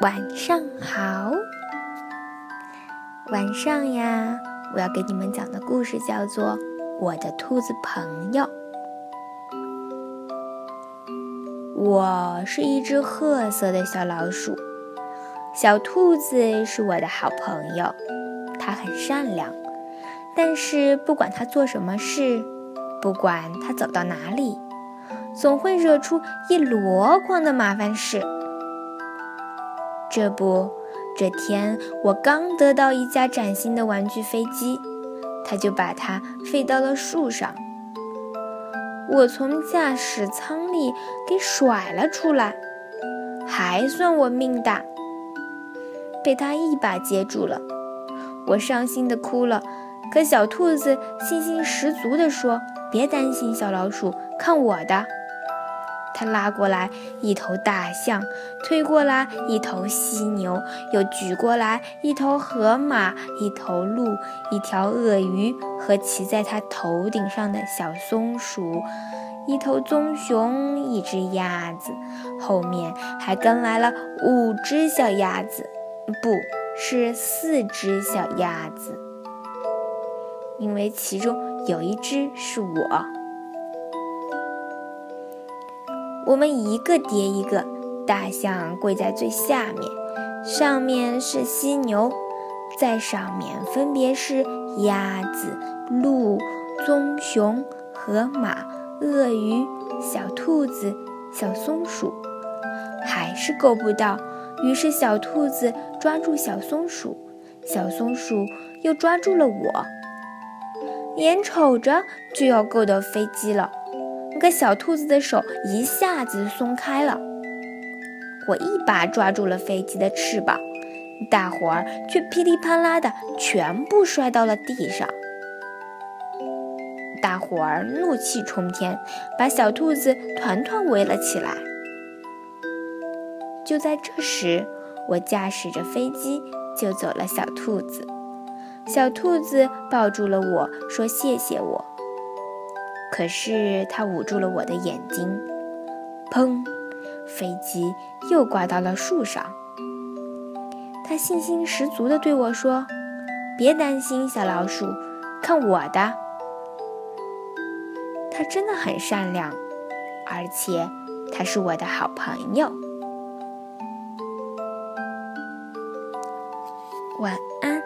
晚上好，晚上呀！我要给你们讲的故事叫做《我的兔子朋友》。我是一只褐色的小老鼠，小兔子是我的好朋友，它很善良，但是不管它做什么事，不管它走到哪里，总会惹出一箩筐的麻烦事。这不，这天我刚得到一架崭新的玩具飞机，它就把它飞到了树上。我从驾驶舱里给甩了出来，还算我命大，被它一把接住了。我伤心的哭了，可小兔子信心十足地说：“别担心，小老鼠，看我的。”它拉过来一头大象，推过来一头犀牛，又举过来一头河马、一头鹿、一条鳄鱼和骑在它头顶上的小松鼠，一头棕熊，一只鸭子，后面还跟来了五只小鸭子，不是四只小鸭子，因为其中有一只是我。我们一个叠一个，大象跪在最下面，上面是犀牛，在上面分别是鸭子、鹿、棕熊、河马、鳄鱼、小兔子、小松鼠，还是够不到。于是小兔子抓住小松鼠，小松鼠又抓住了我，眼瞅着就要够到飞机了。可小兔子的手一下子松开了，我一把抓住了飞机的翅膀，大伙儿却噼里啪啦的全部摔到了地上。大伙儿怒气冲天，把小兔子团团围了起来。就在这时，我驾驶着飞机救走了小兔子，小兔子抱住了我说：“谢谢我。”可是他捂住了我的眼睛，砰！飞机又挂到了树上。他信心十足地对我说：“别担心，小老鼠，看我的。”他真的很善良，而且他是我的好朋友。晚安。